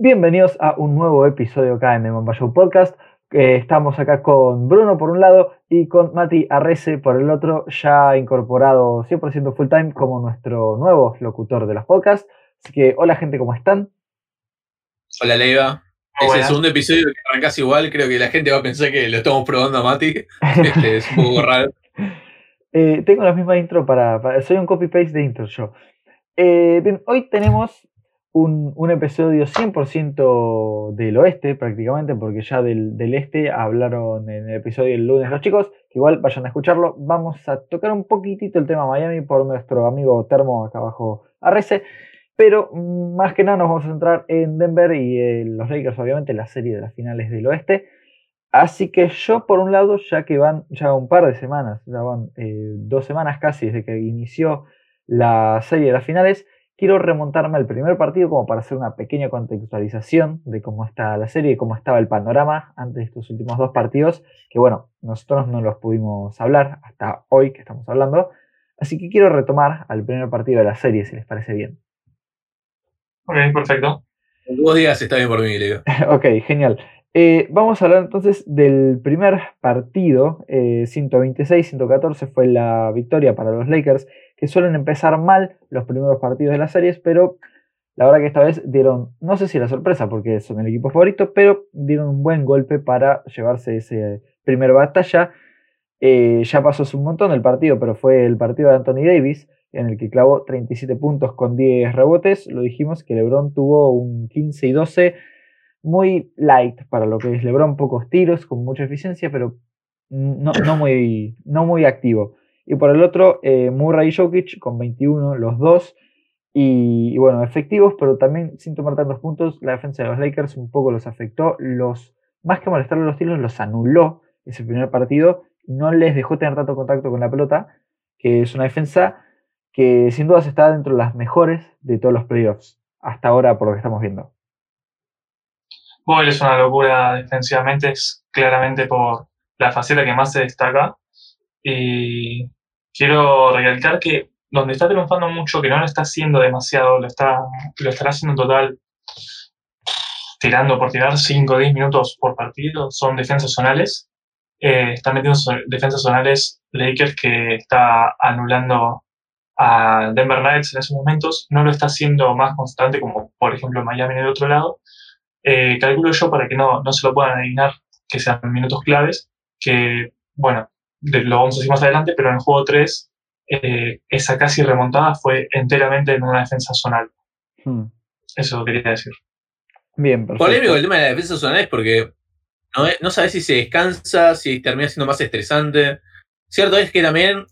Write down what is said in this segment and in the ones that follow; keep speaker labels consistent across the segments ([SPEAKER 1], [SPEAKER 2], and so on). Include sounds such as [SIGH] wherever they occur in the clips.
[SPEAKER 1] Bienvenidos a un nuevo episodio acá en The Mamba Show Podcast. Eh, estamos acá con Bruno por un lado y con Mati Arrece por el otro, ya incorporado 100% full time como nuestro nuevo locutor de los podcasts. Así que, hola gente, ¿cómo están?
[SPEAKER 2] Hola Leiva. Es el segundo episodio que arrancas igual, creo que la gente va a pensar que lo estamos probando a Mati. [LAUGHS] Este, es un poco raro.
[SPEAKER 1] Eh, tengo la misma intro para, Soy un copy-paste de intro yo. Eh, bien, hoy tenemos un, episodio 100% del oeste, prácticamente, porque ya del, este hablaron en el episodio del lunes los chicos, que igual vayan a escucharlo. Vamos a tocar un poquitito el tema Miami por nuestro amigo Termo acá abajo Arrece, pero mm, más que nada nos vamos a centrar en Denver y eh, los Lakers, obviamente, la serie de las finales del oeste. Así que yo, por un lado, ya que van ya un par de semanas, ya van eh, dos semanas casi desde que inició la serie de las finales, quiero remontarme al primer partido como para hacer una pequeña contextualización de cómo está la serie y cómo estaba el panorama antes de estos últimos dos partidos, que bueno, nosotros no los pudimos hablar hasta hoy que estamos hablando, así que quiero retomar al primer partido de la serie, si les parece bien.
[SPEAKER 3] Ok, perfecto.
[SPEAKER 2] Dos días está bien por mí, Leo. [LAUGHS]
[SPEAKER 1] ok, genial. Eh, vamos a hablar entonces del primer partido, 126-114 eh, fue la victoria para los Lakers, que suelen empezar mal los primeros partidos de las series, pero la verdad que esta vez dieron, no sé si la sorpresa porque son el equipo favorito, pero dieron un buen golpe para llevarse ese primer batalla. Eh, ya pasó hace un montón el partido, pero fue el partido de Anthony Davis, en el que clavó 37 puntos con 10 rebotes. Lo dijimos que LeBron tuvo un 15 y 12 muy light para lo que es LeBron, pocos tiros, con mucha eficiencia, pero no, muy, no muy activo. Y por el otro, eh, Murray y Jokic con 21, los dos. Y, bueno, efectivos, pero también sin tomar tantos puntos, la defensa de los Lakers un poco los afectó. Los, más que molestarle los tiros, los anuló ese primer partido. No les dejó tener tanto contacto con la pelota, que es una defensa que sin dudas está dentro de las mejores de todos los playoffs, hasta ahora por lo que estamos viendo.
[SPEAKER 3] Boyle es una locura defensivamente, es claramente por la faceta que más se destaca. Y quiero recalcar que donde está triunfando mucho, que no lo está haciendo demasiado, lo, está, lo estará haciendo en total tirando por tirar 5 o 10 minutos por partido, son defensas zonales. Eh, están metiendo defensas zonales Lakers que está anulando a Denver Nuggets en esos momentos. No lo está haciendo más constante como por ejemplo Miami en otro lado. Eh, calculo yo para que no, no se lo puedan adivinar que sean minutos claves, que bueno, lo vamos a decir más adelante, pero en el juego 3 eh, esa casi remontada fue enteramente en una defensa zonal. Hmm. Eso quería decir.
[SPEAKER 1] Bien, perfecto.
[SPEAKER 2] Polémico el tema de la defensa zonal es porque no, no sabes si se descansa, si termina siendo más estresante. Cierto es que también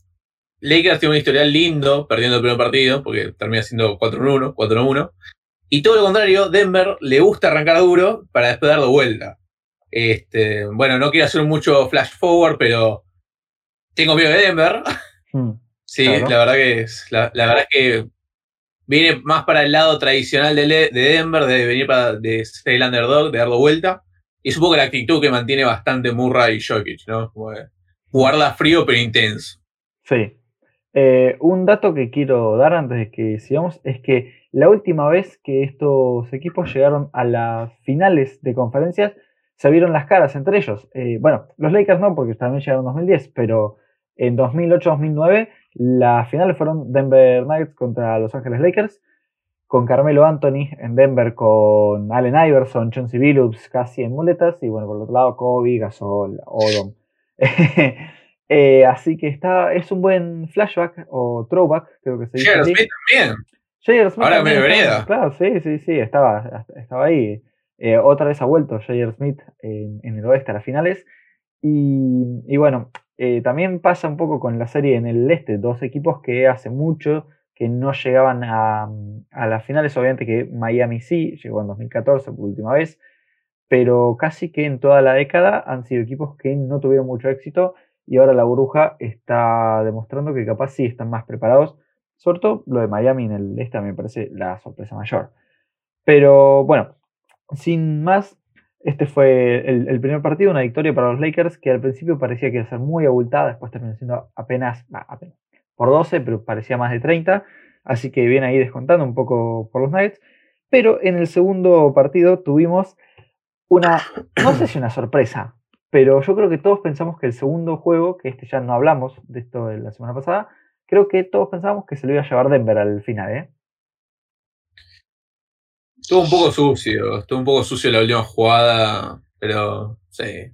[SPEAKER 2] Lakers tiene un historial lindo perdiendo el primer partido, porque termina siendo 4-1, 4-1. Y todo lo contrario, Denver le gusta arrancar duro para después dar vuelta. Este, bueno, no quiero hacer mucho flash forward, pero tengo miedo de Denver. Hmm, [LAUGHS] sí, la verdad que es, la, verdad es que viene más para el lado tradicional de, Denver, de venir para de ser el underdog, de darlo vuelta. Y es un poco la actitud que mantiene bastante Murray y Jokic, ¿no? Como jugarla frío pero intenso.
[SPEAKER 1] Sí. Eh, un dato que quiero dar antes de que sigamos es que la última vez que estos equipos llegaron a las finales de conferencias se vieron las caras entre ellos. Eh, bueno, los Lakers no, porque también llegaron en 2010, pero en 2008-2009 las finales fueron Denver Nuggets contra Los Ángeles Lakers, con Carmelo Anthony en Denver, con Allen Iverson, Chauncey Billups casi en muletas, y bueno, por el otro lado Kobe, Gasol, Odom. [LAUGHS] Eh, así que está, es un buen flashback o throwback, creo que se
[SPEAKER 2] dice. Smith
[SPEAKER 1] también. Ahora me. Claro, sí, sí, sí, estaba, estaba ahí. Eh, otra vez ha vuelto Jair Smith en, el oeste a las finales. Y, bueno, eh, también pasa un poco con la serie en el este, dos equipos que hace mucho que no llegaban a, las finales, obviamente que Miami sí, llegó en 2014 por última vez, pero casi que en toda la década han sido equipos que no tuvieron mucho éxito y ahora la burbuja está demostrando que capaz sí están más preparados, sobre todo lo de Miami en el este me parece la sorpresa mayor. Pero bueno, sin más, este fue el, primer partido, una victoria para los Lakers que al principio parecía que iba a ser muy abultada, después terminó siendo apenas, por 12, pero parecía más de 30, así que viene ahí descontando un poco por los Nuggets. Pero en el segundo partido tuvimos una, no sé si una sorpresa, pero yo creo que todos pensamos que el segundo juego, que este ya no hablamos de esto de la semana pasada, creo que todos pensábamos que se lo iba a llevar Denver al final, ¿eh?
[SPEAKER 2] Estuvo un poco sucio, estuvo un poco sucio la última jugada, pero sí.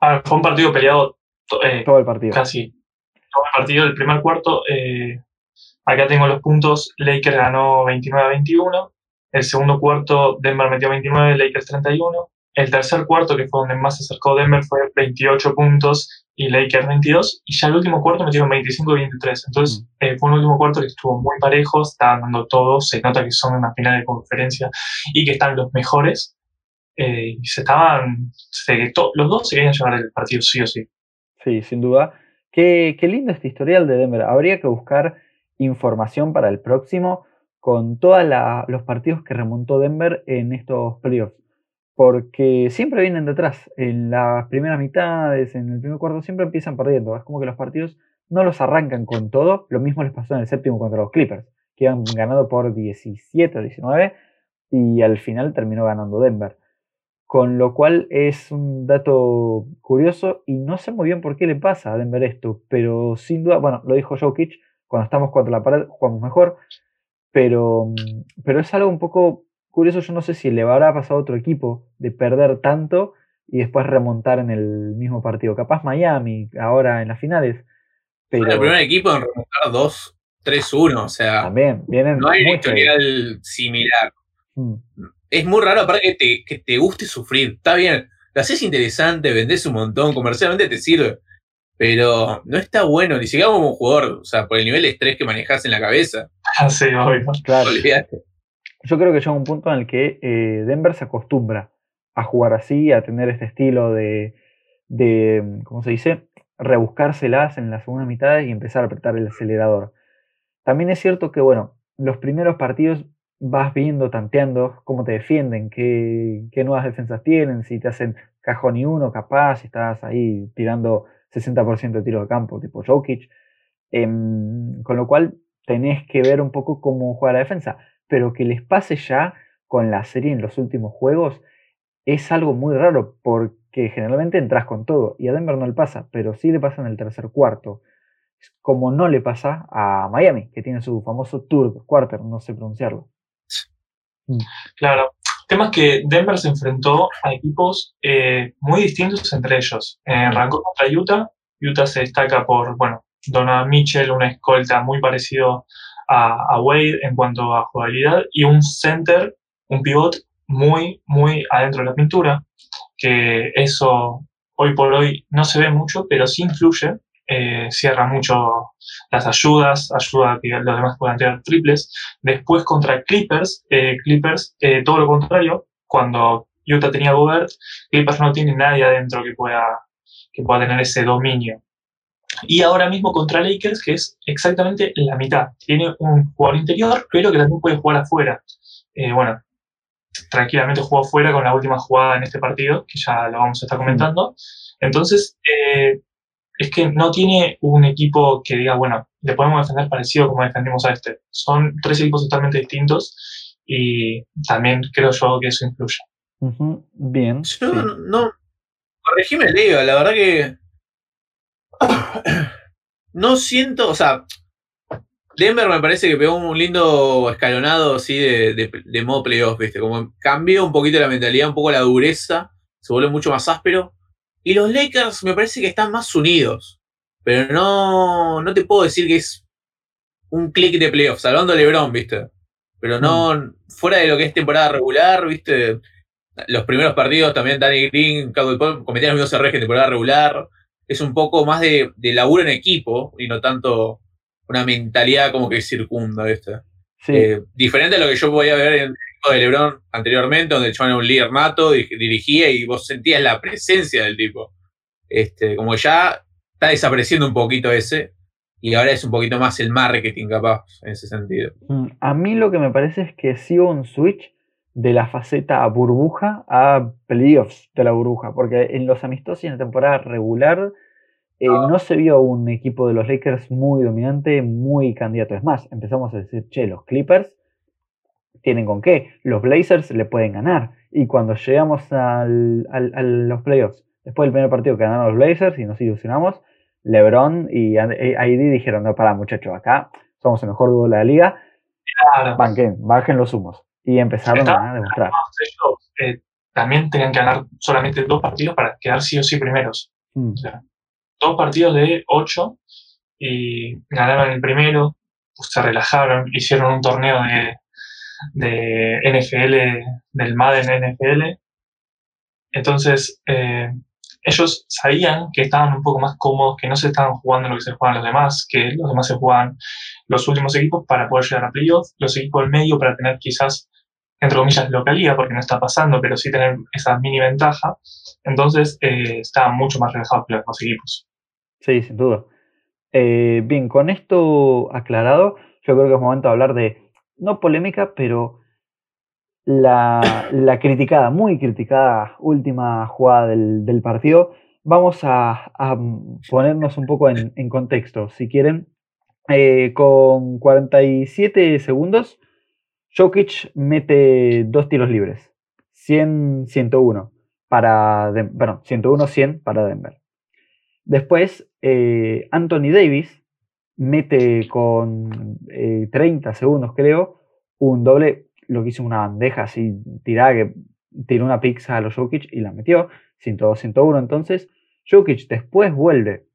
[SPEAKER 3] Ah, fue un partido peleado eh,
[SPEAKER 1] todo el partido.
[SPEAKER 3] Casi todo el partido. El primer cuarto, eh, acá tengo los puntos, Lakers ganó 29 a 21. El segundo cuarto, Denver metió 29, Lakers 31. El tercer cuarto, que fue donde más se acercó Denver, fue 28 puntos y Lakers 22. Y ya el último cuarto metieron 25 y 23. Entonces, mm. eh, fue un último cuarto que estuvo muy parejo, estaban dando todo. Se nota que son una final de conferencia y que están los mejores. Eh, y se estaban. los dos se querían llevar el partido sí o sí.
[SPEAKER 1] Sí, sin duda. Qué, qué lindo este historial de Denver. Habría que buscar información para el próximo con todos los partidos que remontó Denver en estos playoffs. Porque siempre vienen detrás. En las primeras mitades, en el primer cuarto, siempre empiezan perdiendo. Es como que los partidos no los arrancan con todo. Lo mismo les pasó en el séptimo contra los Clippers, que han ganado por 17 o 19 y al final terminó ganando Denver. Con lo cual es un dato curioso y no sé muy bien por qué le pasa a Denver esto, pero sin duda, bueno, lo dijo Jokic, cuando estamos contra la pared jugamos mejor, pero, pero es algo un poco curioso, yo no sé si le habrá pasado a otro equipo de perder tanto y después remontar en el mismo partido. Capaz Miami, ahora en las finales.
[SPEAKER 2] Pero... el primer equipo en remontar 2, 3-1, o sea.
[SPEAKER 1] También, vienen.
[SPEAKER 2] No hay un historial similar. Mm es muy raro, aparte que te, que te guste sufrir. Está bien, lo haces interesante, vendés un montón, comercialmente te sirve. Pero no está bueno, ni siquiera como un jugador, o sea, por el nivel de estrés que manejas en la cabeza. [LAUGHS]
[SPEAKER 3] Ah, sí, obvio.
[SPEAKER 1] Claro. Yo creo que llega un punto en el que eh, Denver se acostumbra a jugar así, a tener este estilo de, de, ¿cómo se dice? Rebuscárselas en la segunda mitad y empezar a apretar el acelerador. También es cierto que, bueno, los primeros partidos vas viendo, tanteando cómo te defienden, qué, qué, nuevas defensas tienen, si te hacen cajón y uno capaz, si estás ahí tirando 60% de tiro de campo, tipo Jokic. Em, con lo cual tenés que ver un poco cómo juega la defensa. Pero que les pase ya con la serie en los últimos juegos es algo muy raro porque generalmente entras con todo y a Denver no le pasa, pero sí le pasa en el tercer cuarto. Como no le pasa a Miami, que tiene su famoso Turk Quarter, no sé pronunciarlo.
[SPEAKER 3] Mm. Claro. El tema es que Denver se enfrentó a equipos eh, muy distintos entre ellos. Eh, arrancó contra Utah. Utah se destaca por, bueno, Donovan Mitchell, una escolta muy parecido a, Wade en cuanto a jugabilidad, y un center, un pivot muy, muy adentro de la pintura, que eso hoy por hoy no se ve mucho, pero sí influye eh, cierra mucho las ayudas, ayuda a que los demás puedan tirar triples. Después contra Clippers, eh, Clippers, eh, todo lo contrario, cuando Utah tenía Gobert, Clippers no tiene nadie adentro que pueda, que pueda tener ese dominio. Y ahora mismo contra Lakers, que es exactamente la mitad. Tiene un jugador interior, pero que también puede jugar afuera. bueno, tranquilamente jugó afuera con la última jugada en este partido, que ya lo vamos a estar comentando. Entonces, es que no tiene un equipo que diga, bueno, le podemos defender parecido como defendimos a este. Son tres equipos totalmente distintos y también creo yo que eso influye.
[SPEAKER 1] Bien.
[SPEAKER 2] Yo no. Corregime, Leo, la verdad que. [COUGHS] No siento, o sea, Denver me parece que pegó un lindo escalonado así de, de, de modo playoff, ¿viste? Como cambió un poquito la mentalidad, un poco la dureza, se vuelve mucho más áspero. Y los Lakers me parece que están más unidos. Pero no, no te puedo decir que es un clic de playoffs, salvando a LeBron, ¿viste? Pero no, mm. fuera de lo que es temporada regular, ¿viste? Los primeros partidos también Danny Green, Cowboy Paul cometían los mismos errores que en temporada regular. Es un poco más de, de laburo en equipo y no tanto una mentalidad como que circunda, ¿viste? Eh, diferente a lo que yo podía ver en el equipo de LeBron anteriormente, donde el era un líder nato, dirigía y vos sentías la presencia del tipo. Este, como ya está desapareciendo un poquito ese, y ahora es un poquito más el marketing capaz en ese sentido.
[SPEAKER 1] Mm, a mí lo que me parece es que sí hubo un switch de la faceta burbuja a playoffs de la burbuja, porque en los amistosos y en la temporada regular eh, no se vio un equipo de los Lakers muy dominante, muy candidato. Es más, empezamos a decir, che, los Clippers tienen con qué. Los Blazers le pueden ganar. Y cuando llegamos al, al, a los playoffs, después del primer partido que ganaron los Blazers y nos ilusionamos, LeBron y ID dijeron, no, para muchachos, acá somos el mejor dúo de la liga. Claro. bajen los humos. Y empezaron a demostrar.
[SPEAKER 3] Eh, también tenían que ganar solamente dos partidos para quedar sí o sí primeros. Mm. dos partidos de ocho y ganaron el primero, pues, se relajaron, hicieron un torneo de, de NFL, del Madden NFL. Entonces, eh, ellos sabían que estaban un poco más cómodos, que no se estaban jugando lo que se juegan los demás, que los demás se juegan los últimos equipos para poder llegar a playoffs, los equipos del medio para tener quizás, entre comillas, localía, porque no está pasando, pero sí tener esa mini ventaja. Entonces, eh, estaban mucho más relajados que los demás equipos.
[SPEAKER 1] Sí, sin duda. Eh, bien, con esto aclarado, yo creo que es momento de hablar de, no polémica, pero la, la criticada, muy criticada última jugada del, partido. Vamos a, ponernos un poco en, contexto, si quieren. Eh, con 47 segundos, Jokic mete dos tiros libres. 100-101 para, bueno, 101-100 para Denver. Después, eh, Anthony Davis mete con 30 eh, segundos, creo, un doble lo que hizo una bandeja así tirada que tiró una pizza a los Jokic y la metió. 102-101 entonces. Jokic después vuelve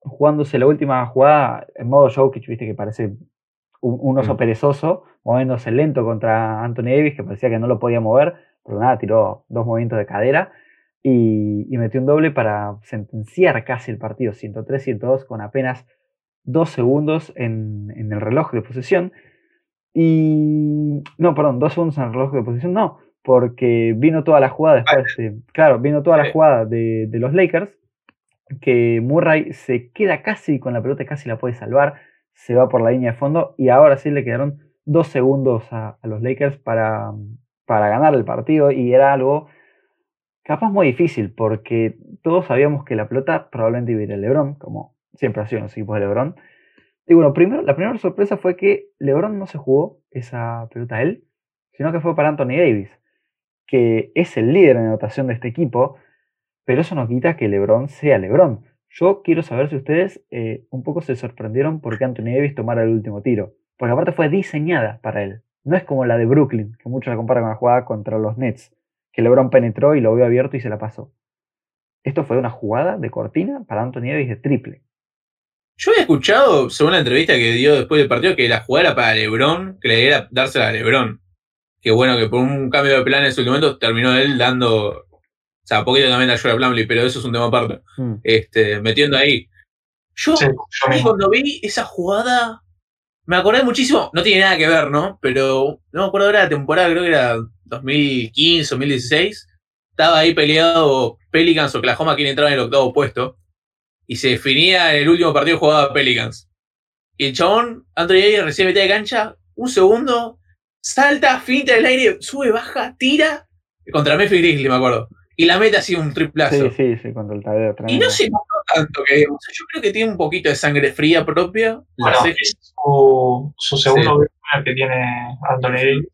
[SPEAKER 1] jugándose la última jugada en modo Jokic, viste que parece un, oso mm. perezoso, moviéndose lento contra Anthony Davis, que parecía que no lo podía mover, pero nada, tiró dos movimientos de cadera y, metió un doble para sentenciar casi el partido, 103-102, con apenas dos segundos en, en el reloj de posesión. Y. No, perdón, dos segundos en el reloj de posición, no, porque vino toda la jugada después. De, claro, vino toda la jugada de, los Lakers, que Murray se queda casi con la pelota, casi la puede salvar, se va por la línea de fondo y ahora sí le quedaron dos segundos a, los Lakers para, para ganar el partido y era algo capaz muy difícil porque todos sabíamos que la pelota probablemente iba a ir a LeBron, como siempre ha sido en los equipos de LeBron. Y bueno, primero, la primera sorpresa fue que LeBron no se jugó esa pelota a él, sino que fue para Anthony Davis, que es el líder en anotación de este equipo, pero eso no quita que LeBron sea LeBron. Yo quiero saber si ustedes eh, un poco se sorprendieron porque Anthony Davis tomara el último tiro, porque aparte fue diseñada para él. No es como la de Brooklyn, que muchos la comparan con la jugada contra los Nets, que LeBron penetró y lo vio abierto y se la pasó. Esto fue una jugada de cortina para Anthony Davis de triple.
[SPEAKER 2] Yo había escuchado, según la entrevista que dio después del partido, que la jugada era para Lebron, que le dársela a Lebron. Que bueno, que por un cambio de plan en su momento terminó él dando. O sea, poquito también a Jordan Plumlee, pero eso es un tema aparte. Hmm. Este, metiendo ahí. Yo, cuando vi esa jugada, me acordé muchísimo, no tiene nada que ver, ¿no? Pero no me acuerdo era la temporada, creo que era 2015, 2016. Estaba ahí peleado Pelicans o Oklahoma, quien entraba en el octavo puesto y se definía en el último partido jugado a Pelicans. Y el chabón, Anthony Davis, recibe mitad de cancha, un segundo, salta, finta en el aire, sube, baja, tira, contra Memphis Grizzly, me acuerdo. Y la mete así un triplazo.
[SPEAKER 1] Sí, sí, sí, contra el tabeo.
[SPEAKER 2] Y no se notó tanto que, o sea, yo creo que tiene un poquito de sangre fría propia.
[SPEAKER 3] Bueno, su, su, segundo sí. que tiene Anthony Davis,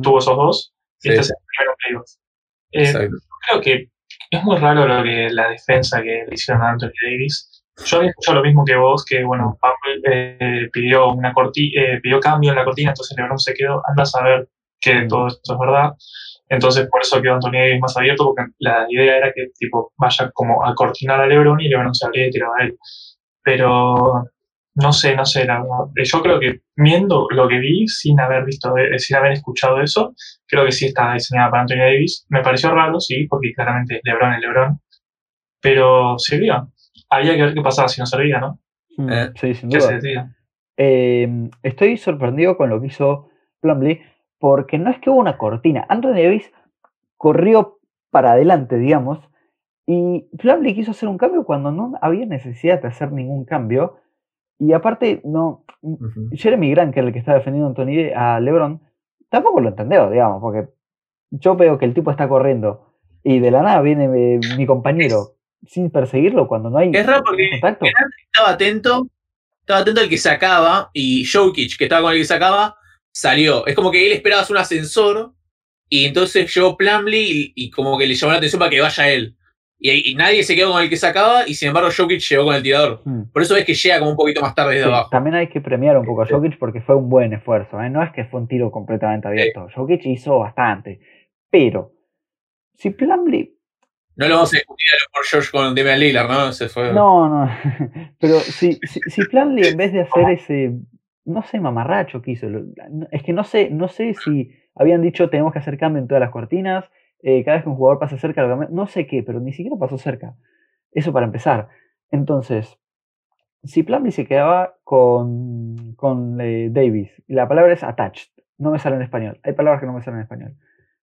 [SPEAKER 3] tuvo esos dos, y este es el primero playoff. Eh, creo que es muy raro lo que la defensa que le hicieron a Anthony Davis. Yo había escuchado lo mismo que vos, que bueno, eh, pidió una corti eh, pidió cambio en la cortina, entonces LeBron se quedó. Anda a saber que todo esto es verdad. Entonces por eso quedó Anthony Davis más abierto, porque la idea era que tipo vaya como a cortinar a LeBron y LeBron se habría tirado a él. Pero no sé, no sé, yo creo que viendo lo que vi, sin haber visto, eh, sin haber escuchado eso, creo que sí está diseñada para Anthony Davis. Me pareció raro, sí, porque claramente LeBron es LeBron, pero sirvió. Había que ver qué pasaba si no servía, ¿no?
[SPEAKER 1] Mm, eh, sí, sin duda. Eh, estoy sorprendido con lo que hizo Plumlee, porque no es que hubo una cortina. Anthony Davis corrió para adelante, digamos, y Plumlee quiso hacer un cambio cuando no había necesidad de hacer ningún cambio y aparte, no. Jeremy Grant, que es el que está defendiendo a, Anthony, a LeBron, tampoco lo entendió, digamos, porque yo veo que el tipo está corriendo y de la nada viene mi, compañero sin perseguirlo cuando no hay
[SPEAKER 2] es raro porque contacto. estaba atento, estaba atento al que sacaba y Jokic, que estaba con el que sacaba, salió. Es como que él esperaba un ascensor y entonces llegó Plumlee y, y como que le llamó la atención para que vaya él. Y, y nadie se quedó con el que sacaba y sin embargo Jokic llegó con el tirador.
[SPEAKER 1] Hmm.
[SPEAKER 2] Por eso es que llega como un poquito más tarde desde
[SPEAKER 1] Sí,
[SPEAKER 2] abajo.
[SPEAKER 1] también hay que premiar un poco a Jokic porque fue un buen esfuerzo. ¿eh? No es que fue un tiro completamente abierto. Jokic hizo bastante. Pero, si Plumlee
[SPEAKER 2] No lo vamos a discutir a lo por George con Damian Lillard, ¿no? Se fue.
[SPEAKER 1] No, no. [LAUGHS] Pero si, si, si Plumlee en vez de hacer [LAUGHS] ese, no sé, mamarracho que hizo, es que no sé, no sé si habían dicho tenemos que hacer cambio en todas las cortinas, eh, cada vez que un jugador pasa cerca, no sé qué, pero ni siquiera pasó cerca. Eso para empezar. Entonces, si Plumlee se quedaba con, con eh, Davis, y la palabra es attached, no me sale en español, hay palabras que no me salen en español.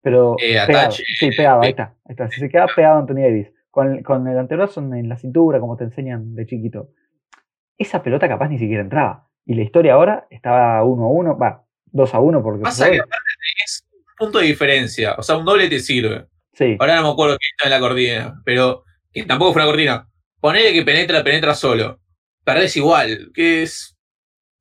[SPEAKER 1] Pero
[SPEAKER 2] Eh,
[SPEAKER 1] pegado,
[SPEAKER 2] attach,
[SPEAKER 1] sí, pegado, ahí está, ahí está. Si se queda pegado Anthony Davis, con el, con el antebrazo en la cintura, como te enseñan de chiquito, esa pelota capaz ni siquiera entraba. Y la historia ahora estaba 1 a 1, va, 2 a 1 porque
[SPEAKER 2] Pasa que es un punto de diferencia. O sea, un doble te sirve.
[SPEAKER 1] Sí,
[SPEAKER 2] Ahora no me acuerdo qué está en la cortina, pero que tampoco fue una cortina. Ponele que penetra, penetra solo. Perdés igual. Que es.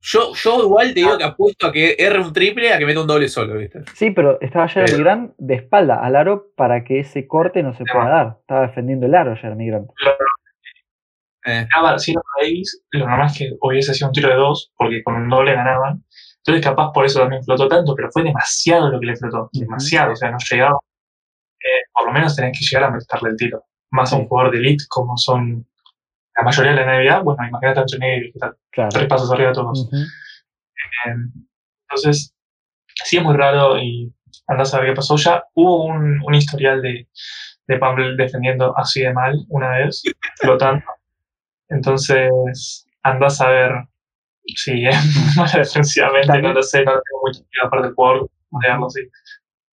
[SPEAKER 2] Yo, yo igual te digo que apuesto a que erre un triple a que meta un doble solo, ¿viste?
[SPEAKER 1] sí, pero estaba Jeremy
[SPEAKER 2] Pero-
[SPEAKER 1] Grant de espalda al aro para que ese corte no se pueda dar. Estaba defendiendo el aro Jeremy Grant.
[SPEAKER 2] Eh,
[SPEAKER 3] Ganaba siendo Davis, lo normal es que hubiese sido un tiro de dos, porque con un doble ganaban. Entonces, capaz por eso también flotó tanto, pero fue demasiado lo que le flotó. Demasiado, o sea, no llegaba. Eh, por lo menos tenés que llegar a meterle el tiro. Más a un jugador de elite como son la mayoría de la NBA. Bueno, imagínate a Anthony Davis, que está
[SPEAKER 1] Claro.
[SPEAKER 3] tres pasos arriba de todos. Eh, entonces, sí es muy raro y andás a ver qué pasó. Ya hubo un, un historial de, de Pablo defendiendo así de mal una vez, flotando. Entonces, andás a ver si [LAUGHS] es mal defensivamente,
[SPEAKER 1] También-
[SPEAKER 3] no lo sé, no tengo mucha idea aparte del jugador, digamos así.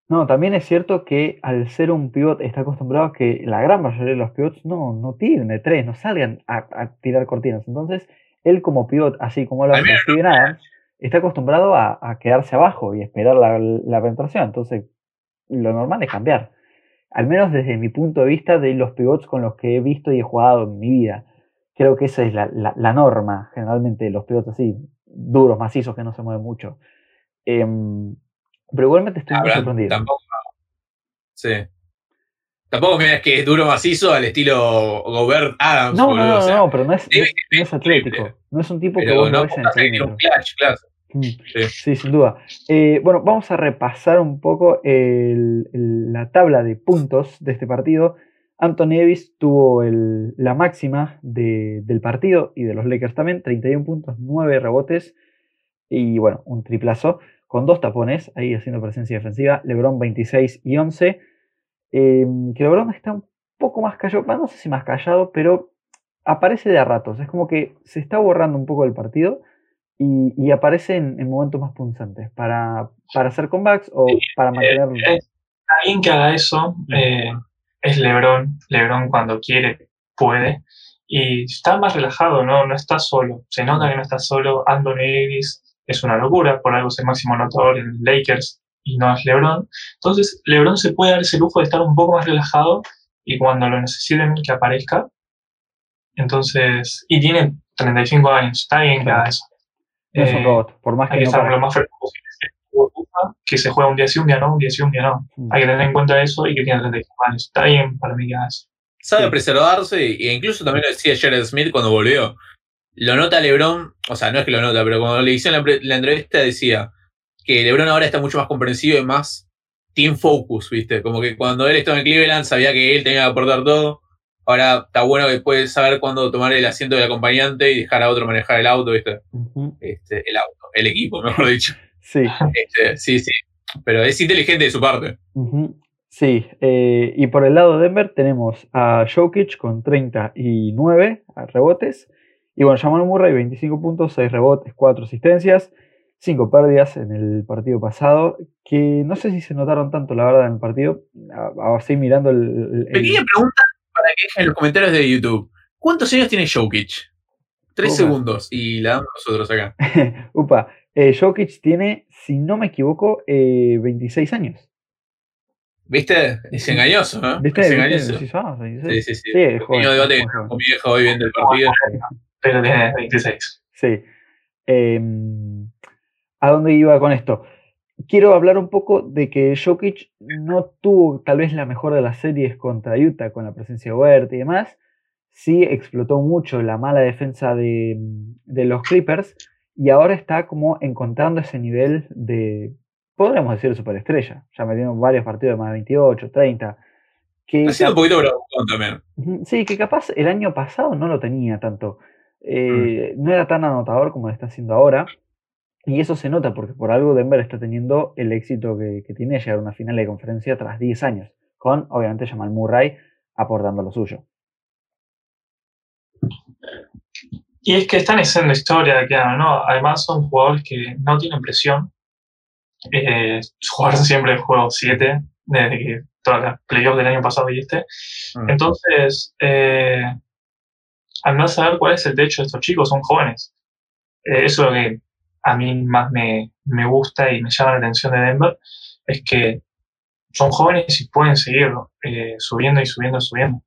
[SPEAKER 1] No, también es cierto que al ser un pivot está acostumbrado a que la gran mayoría de los pivots no, no tiren de tres, no salgan a, a tirar cortinas. Entonces, él como pivot, así como lo hace Steven Adams, está acostumbrado a, a quedarse abajo y esperar la, la penetración. Entonces, lo normal es cambiar. Al menos desde mi punto de vista de los pivots con los que he visto y he jugado en mi vida. Creo que esa es la, la- la norma, generalmente, los pivots así, duros, macizos, que no se mueven mucho. Em, pero igualmente estoy muy
[SPEAKER 2] habrá-
[SPEAKER 1] sorprendido.
[SPEAKER 2] tampoco. Sí. Tampoco me digas que es duro macizo al estilo Gobert Adams.
[SPEAKER 1] No, no,
[SPEAKER 2] boludo,
[SPEAKER 1] no,
[SPEAKER 2] o sea,
[SPEAKER 1] no, pero no es, no
[SPEAKER 2] debe
[SPEAKER 1] es, no es atlético. No es un tipo que vos
[SPEAKER 2] no
[SPEAKER 1] ves en el
[SPEAKER 2] un claro.
[SPEAKER 1] Mm,
[SPEAKER 2] Sí.
[SPEAKER 1] Sí, sin duda. Eh, bueno, vamos a repasar un poco el- el- la tabla de puntos de este partido. Anthony Davis tuvo el- la máxima de- del partido y de los Lakers también, 31 puntos, 9 rebotes y bueno, un triplazo con dos tapones ahí haciendo presencia defensiva. LeBron 26 y 11. Eh, que LeBron está un poco más callado, no sé si más callado, pero aparece de a ratos. Es como que se está borrando un poco del partido y, y aparece en, en momentos más punzantes para, para hacer comebacks o para mantener.
[SPEAKER 3] Eh, alguien que haga eso eh, es LeBron. LeBron cuando quiere, puede. Y está más relajado, ¿no? No está solo. Se nota que no está solo. Anthony Davis es una locura, por algo es el máximo anotador en Lakers y no es LeBron. Entonces, LeBron se puede dar ese lujo de estar un poco más relajado y cuando lo necesiten que aparezca. Entonces, y tiene 35 años, está bien que haga eso.
[SPEAKER 1] no es un
[SPEAKER 3] Eh,
[SPEAKER 1] robot, por más
[SPEAKER 3] hay
[SPEAKER 1] que
[SPEAKER 3] que
[SPEAKER 1] no
[SPEAKER 3] estar lo más fresco. Que se juega un día sí, un día no, un día sí, un día no.
[SPEAKER 1] Mm.
[SPEAKER 3] Hay que tener en cuenta eso y que tiene 35 años. Está bien para mí que haga eso.
[SPEAKER 2] Sabe
[SPEAKER 1] Sí.
[SPEAKER 2] preservarse, e incluso también lo decía Jared Smith cuando volvió. Lo nota LeBron, o sea, no es que lo nota, pero cuando le hicieron la, la entrevista decía que LeBron ahora está mucho más comprensivo y más team focus, ¿viste? Como que cuando él estaba en Cleveland sabía que él tenía que aportar todo. Ahora está bueno que puede saber cuándo tomar el asiento del acompañante y dejar a otro manejar el auto, ¿viste? Este, el auto, el equipo, mejor dicho.
[SPEAKER 1] Sí.
[SPEAKER 2] Este, sí, sí. Pero es inteligente de su parte.
[SPEAKER 1] Sí, eh, y por el lado de Denver tenemos a Jokic con 39 rebotes. Y bueno, Jamal Murray, 25 puntos, 6 rebotes, 4 asistencias, 5 pérdidas en el partido pasado. Que no sé si se notaron tanto, la verdad, en el partido. Así mirando el.
[SPEAKER 2] Pequeña pregunta para que dejen en los comentarios de YouTube. ¿Cuántos años tiene Jokic? Tres segundos y la damos nosotros acá. [LAUGHS]
[SPEAKER 1] Upa, eh, Jokic tiene, si no me equivoco, eh, 26 años.
[SPEAKER 2] ¿Viste? Es engañoso, ¿no?
[SPEAKER 1] ¿Viste?
[SPEAKER 2] Es engañoso.
[SPEAKER 1] ¿Decís, ah, 26?
[SPEAKER 2] Sí, sí, sí.
[SPEAKER 1] Sí, es joven,
[SPEAKER 2] debate
[SPEAKER 1] joven.
[SPEAKER 2] con mi viejo hoy viendo el partido.
[SPEAKER 3] Pero tiene 26.
[SPEAKER 1] Sí. Em, ¿A dónde iba con esto? quiero hablar un poco de que Jokic no tuvo tal vez la mejor de las series contra Utah con la presencia de Wert y demás. Sí explotó mucho la mala defensa de, de los Clippers y ahora está como encontrando ese nivel de, podríamos decir, superestrella. Ya metieron varios partidos de más de 28, 30.
[SPEAKER 2] Que ha sido un poquito bravo también.
[SPEAKER 1] Sí, que capaz el año pasado no lo tenía tanto. Eh, mm. No era tan anotador como lo está haciendo ahora. Y eso se nota porque por algo Denver está teniendo el éxito que, tiene llegar a una final de conferencia tras 10 años, con obviamente Jamal Murray aportando lo suyo.
[SPEAKER 3] Y es que están haciendo historia, claro, ¿no? Además son jugadores que no tienen presión. Eh, jugaron siempre el juego 7, desde que todas las playoffs del año pasado y este. Mm. Entonces, eh, al no saber cuál es el techo de estos chicos, son jóvenes. Eh, eso es lo que a mí más me, me, gusta y me llama la atención de Denver, es que son jóvenes y pueden seguir eh, subiendo y subiendo y subiendo.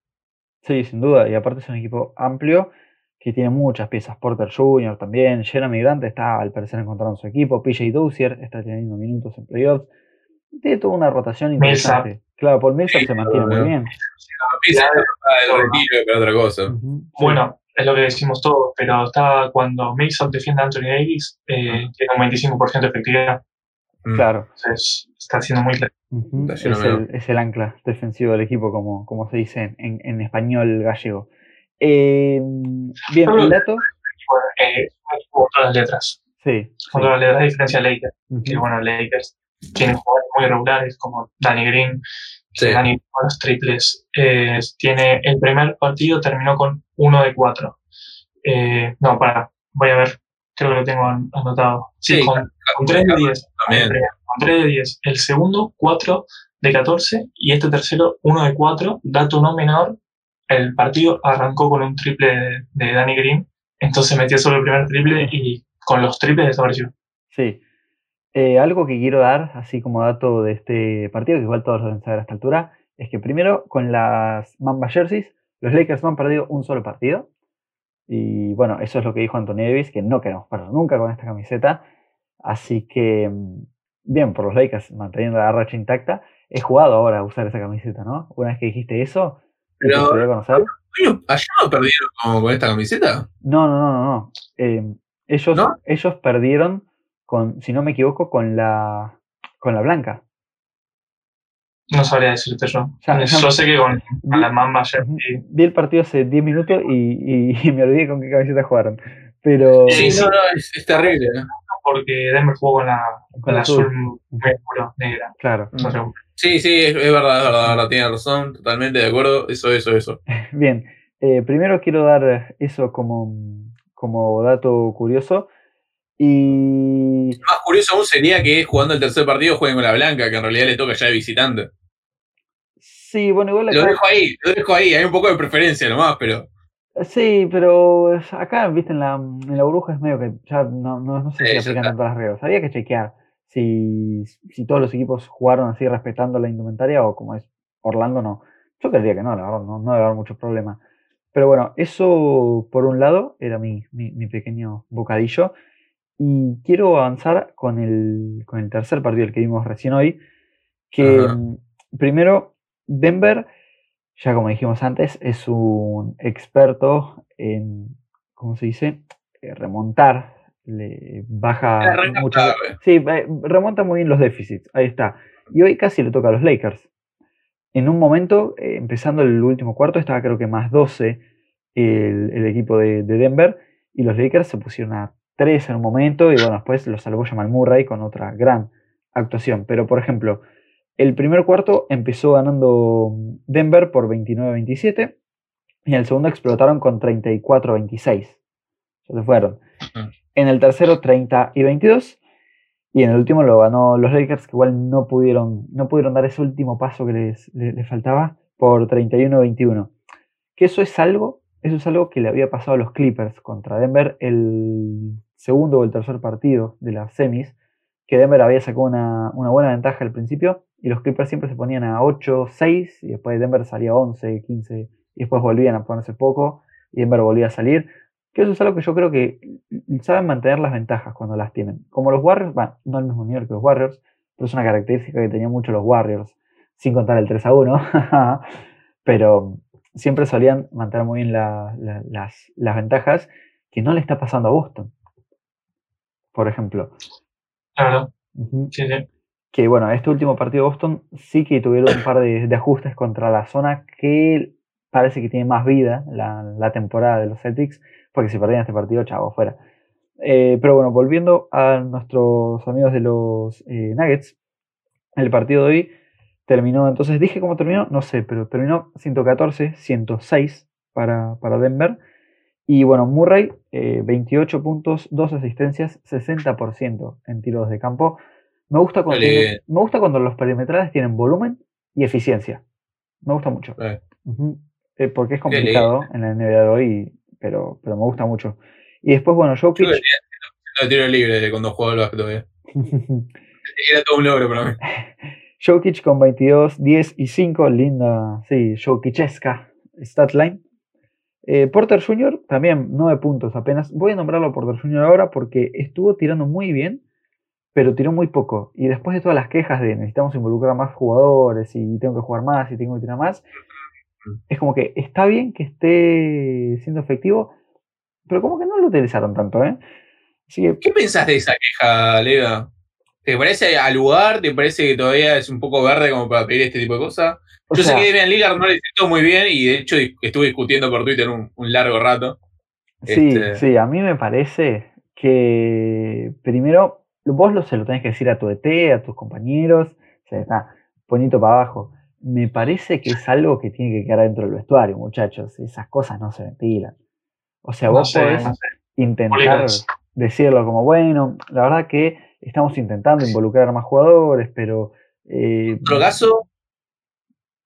[SPEAKER 1] Sí, sin duda. Y aparte es un equipo amplio que tiene muchas piezas. Porter Jr. también, Jeremy Grant está al parecer encontrando su equipo, PJ Dozier está teniendo minutos en playoffs. Tiene toda una rotación interesante. Claro, Paul Millsap se mantiene muy bien.
[SPEAKER 2] otra cosa.
[SPEAKER 3] Bueno, es lo que decimos todos, pero está cuando Millsap defiende a Anthony Davis, eh, tiene un 25% de efectividad.
[SPEAKER 1] Mm. Claro.
[SPEAKER 3] Entonces, está siendo muy claro.
[SPEAKER 1] es, el, ancla defensivo del equipo, como, como se dice en, en español gallego. Eh, bien, el dato.
[SPEAKER 3] Eh, con todas las letras.
[SPEAKER 1] Sí.
[SPEAKER 3] Con todas las letras, a diferencia de Lakers. Que bueno, Lakers tienen jugadores muy regulares como Danny Green, sí. Danny con los triples. Eh, tiene el primer partido terminó con 1 de 4. Eh, no, para, voy a ver, creo que lo tengo anotado. Sí, con, 3 de 10. Con 3 de 10. El segundo, 4 de 14. Y este tercero, 1 de 4. Dato no menor, el partido arrancó con un triple de, Danny Green, entonces metió solo el primer triple y con los triples desapareció.
[SPEAKER 1] Sí. Eh, algo que quiero dar, así como dato de este partido, que igual todos lo deben saber a esta altura, es que primero con las Mamba Jerseys, los Lakers no han perdido un solo partido. Y bueno, eso es lo que dijo Anthony Davis, que no queremos perder nunca con esta camiseta. Así que, mm, bien, por los Lakers manteniendo la racha intacta. He jugado ahora a usar esa camiseta, ¿no? Una vez que dijiste eso,
[SPEAKER 2] pero, conocer? ¿Allá no perdieron con, esta camiseta?
[SPEAKER 1] No, no, no, no. Eh, ellos, ellos perdieron con, si no me equivoco, con la con la blanca.
[SPEAKER 3] No sabría decirte yo. yo sé que con, la Mamba
[SPEAKER 1] Vi el partido hace 10 minutos y, [LAUGHS] y, me olvidé con qué camiseta jugaron. Pero...
[SPEAKER 2] Sí, no, no, es, terrible. ¿no?
[SPEAKER 3] Porque Denver jugó con la, con, la azul, muy oscuro, negra.
[SPEAKER 1] Claro.
[SPEAKER 2] Sí, sí, es, verdad, es verdad, tiene razón, totalmente de acuerdo, eso, eso, eso. [LAUGHS]
[SPEAKER 1] Bien, eh, primero quiero dar eso como, como dato curioso. Y.
[SPEAKER 2] Más curioso aún sería que jugando el tercer partido jueguen con la blanca, que en realidad le toca ya de visitante.
[SPEAKER 1] Sí, bueno, igual.
[SPEAKER 2] Lo dejo ahí, lo dejo ahí, hay un poco de preferencia nomás, pero.
[SPEAKER 1] Sí, pero acá, viste, en la, en la burbuja es medio que ya no, no, no sé si aplican tanto las reglas. Había que chequear si, si todos los equipos jugaron así respetando la indumentaria o como es Orlando, no. Yo creería que no, la verdad, no, no debe haber muchos problemas. Pero bueno, eso por un lado era mi, mi, pequeño bocadillo. Y quiero avanzar con el, con el tercer partido, el que vimos recién hoy. Que mm, primero, Denver, ya como dijimos antes, es un experto en, ¿cómo se dice? Eh, remontar le baja mucho. Sí, remonta muy bien los déficits. Ahí está. Y hoy casi le toca a los Lakers. En un momento, eh, empezando el último cuarto, estaba creo que más 12 el, equipo de, Denver. Y los Lakers se pusieron a 3 en un momento. Y bueno, después lo salvó Jamal Murray con otra gran actuación. Pero por ejemplo, el primer cuarto empezó ganando Denver por 29-27. Y en el segundo explotaron con 34-26. Se fueron. En el tercero 30 y 22. Y en el último lo ganó los Lakers, que igual no pudieron, no pudieron dar ese último paso que les, faltaba por 31-21. Que eso es algo, eso es algo que le había pasado a los Clippers contra Denver el segundo o el tercer partido de las semis, que Denver había sacado una, una buena ventaja al principio y los Clippers siempre se ponían a 8, 6 y después Denver salía a 11, 15 y después volvían a ponerse poco y Denver volvía a salir. Que eso es algo que yo creo que saben mantener las ventajas cuando las tienen. Como los Warriors, bueno, no al mismo nivel que los Warriors, pero es una característica que tenían mucho los Warriors, sin contar el 3 a 1, [LAUGHS] pero siempre solían mantener muy bien las, las ventajas que no le está pasando a Boston, por ejemplo.
[SPEAKER 3] Claro. sí, sí.
[SPEAKER 1] Que bueno, este último partido de Boston sí que tuvieron un par de, ajustes contra la zona que parece que tiene más vida la, temporada de los Celtics, porque si perdían este partido, chavo, fuera. Eh, pero bueno, volviendo a nuestros amigos de los eh, Nuggets, el partido de hoy terminó, entonces dije cómo terminó, no sé, pero terminó 114, 106 para, para Denver. Y bueno, Murray, 28 eh, puntos, 2 asistencias, 60% en tiros de campo. Me gusta, cuando, me gusta cuando los perimetrales tienen volumen y eficiencia. Me gusta mucho. Eh, porque es complicado en la NBA de hoy, pero, pero me gusta mucho. Y después, bueno, Jokic.
[SPEAKER 2] No tiro libre cuando juego al básquet todavía. [LAUGHS] Era todo un logro para mí. [LAUGHS]
[SPEAKER 1] Jokic con 22, 10 y 5. Linda, sí, Jokicesca statline. Eh, Porter Jr. también 9 puntos apenas. Voy a nombrarlo a Porter Jr. ahora porque estuvo tirando muy bien, pero tiró muy poco. Y después de todas las quejas de necesitamos involucrar a más jugadores y tengo que jugar más y tengo que tirar más, es como que está bien que esté siendo efectivo, pero como que no lo utilizaron tanto, ¿eh?
[SPEAKER 2] ¿Qué pensás de esa queja, Lega? ¿Te parece al lugar? ¿Te parece que todavía es un poco verde como para pedir este tipo de cosas? Yo sé que Damian Lillard no le sentó muy bien y de hecho estuve discutiendo por Twitter un, largo rato.
[SPEAKER 1] Sí, este sí, a mí me parece que primero vos lo, se lo tenés que decir a tu ET, a tus compañeros, o sea, está bonito para abajo. Me parece que es algo que tiene que quedar dentro del vestuario, muchachos. Esas cosas no se ventilan. O sea, vos podés intentar decirlo como, bueno, la verdad que estamos intentando involucrar a más jugadores, pero...
[SPEAKER 2] Eh, otro caso,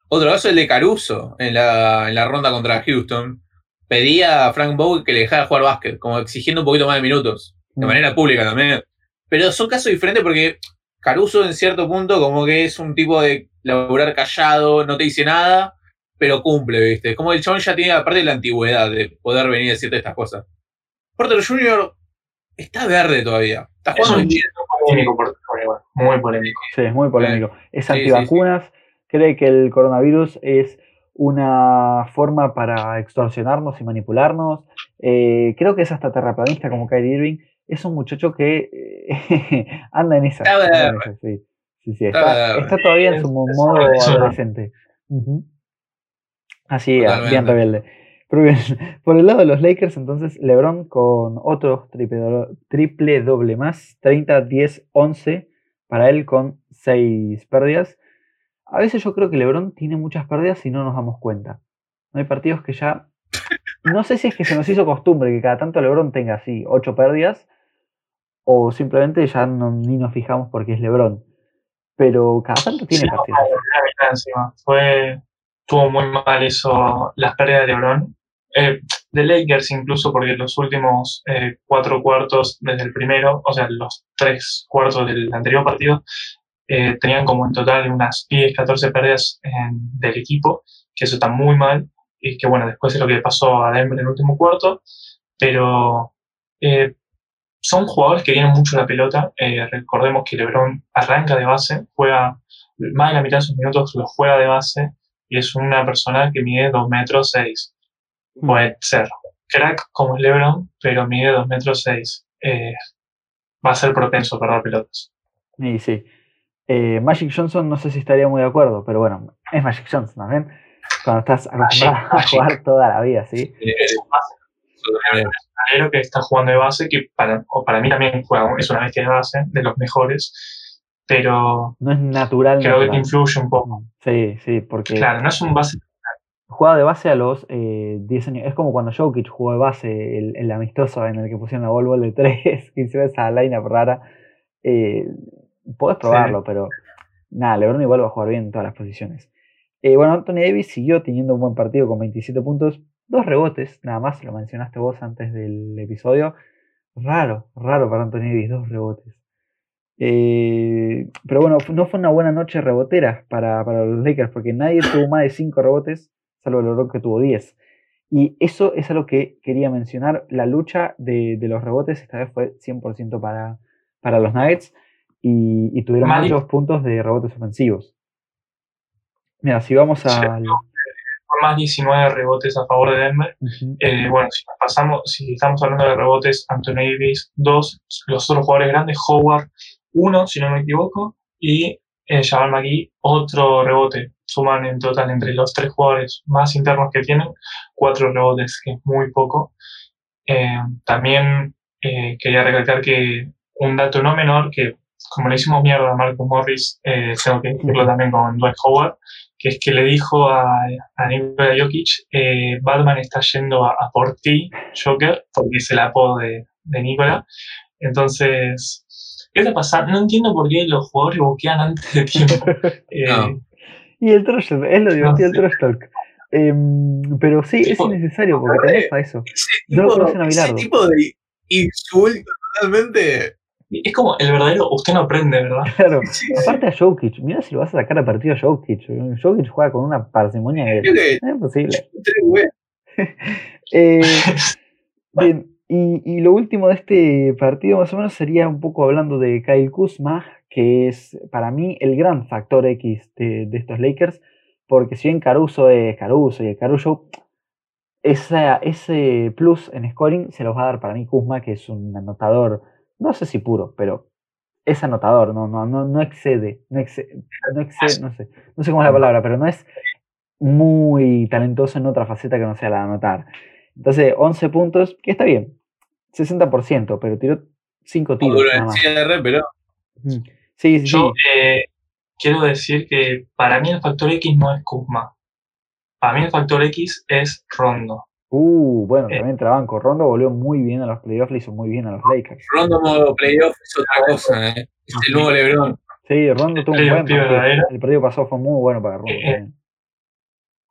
[SPEAKER 2] otro caso el de Caruso en la, en la ronda contra Houston. Pedía a Frank Bowie que le dejara jugar básquet, como exigiendo un poquito más de minutos, de mm. manera pública también. Pero son casos diferentes porque Caruso en cierto punto como que es un tipo de laburar callado, no te dice nada, pero cumple, ¿viste? Como el chabón ya tiene aparte de la antigüedad de poder venir a decirte estas cosas. Porter Jr. está verde todavía. Está jugando
[SPEAKER 3] es polémico, muy polémico.
[SPEAKER 1] Sí, es muy polémico. Es antivacunas, cree que el coronavirus es una forma para extorsionarnos y manipularnos. Eh, creo que es hasta terraplanista como Kyrie Irving. Es un muchacho que eh, [LAUGHS] anda en esa. sí. Sí, sí, está, todavía en su modo adolescente. Así, bien rebelde. Por el lado de los Lakers, entonces LeBron con otro triple, triple doble más, 30, 10, 11, para él con 6 pérdidas. A veces yo creo que LeBron tiene muchas pérdidas y no nos damos cuenta. No hay partidos que ya. No sé si es que se nos hizo costumbre que cada tanto LeBron tenga así 8 pérdidas, o simplemente ya no, ni nos fijamos porque es LeBron. Pero cada tanto tiene partidos.
[SPEAKER 3] Fue, tuvo muy mal eso, las pérdidas de LeBron eh, de Lakers incluso, porque los últimos eh, cuatro cuartos desde el primero, o sea, los tres cuartos del anterior partido, eh, tenían como en total unas 10, 14 pérdidas del equipo, que eso está muy mal, y que bueno, después es lo que pasó a Denver en el último cuarto, pero son jugadores que vienen mucho la pelota, recordemos que LeBron arranca de base, juega más de la mitad de sus minutos, lo juega de base, y es una persona que mide 2 metros 6 puede ser crack como es LeBron, pero mide 2 metros 6. Eh, va a ser propenso para dar pelotas.
[SPEAKER 1] Y sí. Eh, Magic Johnson no sé si estaría muy de acuerdo, pero bueno, es Magic Johnson también. Cuando estás acostumbrado a jugar toda la vida, ¿sí?
[SPEAKER 3] Creo que está jugando de base, que para, o para mí también juega, es una bestia de base, de los mejores, pero...
[SPEAKER 1] No es natural.
[SPEAKER 3] Creo que te influye un poco.
[SPEAKER 1] Sí, sí, porque...
[SPEAKER 3] Claro, no es un base
[SPEAKER 1] Jugaba de base a los 10 eh, años. Es como cuando Jokic jugó de base el, amistoso en el que pusieron la Volvo de 3, que hicieron esa line-up rara. Eh, podés probarlo, pero nada, LeBron igual va a jugar bien en todas las posiciones. Eh, bueno, Anthony Davis siguió teniendo un buen partido con 27 puntos, dos rebotes, nada más, lo mencionaste vos antes del episodio. Raro, raro para Anthony Davis, dos rebotes. pero bueno, no fue una buena noche rebotera para, para los Lakers porque nadie [LAUGHS] tuvo más de 5 rebotes salvo el oro que tuvo 10. Y eso es algo que quería mencionar. La lucha de, los rebotes esta vez fue 100% para, para los Nuggets. y, y tuvieron
[SPEAKER 3] Más di-
[SPEAKER 1] muchos puntos de rebotes ofensivos. Mira, si vamos al.
[SPEAKER 3] Más 19 rebotes a favor de Denver. Eh, bueno, si pasamos, si estamos hablando de rebotes, Anthony Davis, 2, los otros jugadores grandes, Howard, 1, si no me equivoco, y eh, Jamal McGee, otro rebote. Suman en total entre los tres jugadores más internos que tienen, cuatro rebotes, que es muy poco. Eh, también eh, quería recalcar que un dato no menor, que como le hicimos mierda a Marco Morris, eh, tengo que decirlo también con Dwight Howard, que es que le dijo a, a Nikola Jokic, eh, Batman está yendo a, a por ti, Joker, porque es el apodo de, de Nikola. Entonces, ¿qué está pasando? No entiendo por qué los jugadores boquean antes de tiempo. [LAUGHS] Eh,
[SPEAKER 2] No.
[SPEAKER 1] Y el trash talk, es lo divertido del
[SPEAKER 3] sé.
[SPEAKER 1] trash talk. Em, pero sí, es
[SPEAKER 2] Tipo,
[SPEAKER 1] innecesario porque a eso.
[SPEAKER 2] Ese
[SPEAKER 1] No lo
[SPEAKER 2] tipo,
[SPEAKER 1] conocen a
[SPEAKER 2] ese tipo de insulto totalmente.
[SPEAKER 3] Es como el verdadero, usted no aprende, ¿verdad? [LAUGHS]
[SPEAKER 1] Claro. Aparte a Jokic, mira si lo vas a sacar a partido a Jokic. Jokic juega con una parsimonia que es imposible. [LAUGHS] Eh, [LAUGHS] bien, y, y lo último de este partido más o menos sería un poco hablando de Kyle Kuzma, que es para mí el gran factor X de, de estos Lakers, porque si bien Caruso es Caruso y el Caruso, esa, ese plus en scoring se los va a dar para mí Kuzma, que es un anotador, no sé si puro, pero es anotador, no, no, no, no excede, no excede, no excede, no sé, no sé cómo es la palabra, pero no es muy talentoso en otra faceta que no sea la de anotar. Entonces, 11 puntos, que está bien, 60%, pero tiró 5 tiros nada más.
[SPEAKER 2] cierre, pero.
[SPEAKER 1] Sí, sí,
[SPEAKER 3] Yo
[SPEAKER 1] sí.
[SPEAKER 3] eh, quiero decir que para mí el factor X no es Kuzma. Para mí el factor X es Rondo.
[SPEAKER 1] Uh, bueno,
[SPEAKER 3] Eh.
[SPEAKER 1] también Trabanco. Rondo volvió muy bien a los playoffs, le hizo muy bien a los Lakers.
[SPEAKER 2] Rondo modo playoff es otra cosa, ¿eh? Es el nuevo LeBron.
[SPEAKER 1] Sí, Rondo tuvo un
[SPEAKER 3] Playoff
[SPEAKER 1] buen partido.
[SPEAKER 3] verdadero.
[SPEAKER 1] El partido pasado fue muy bueno para Rondo.
[SPEAKER 3] Eh.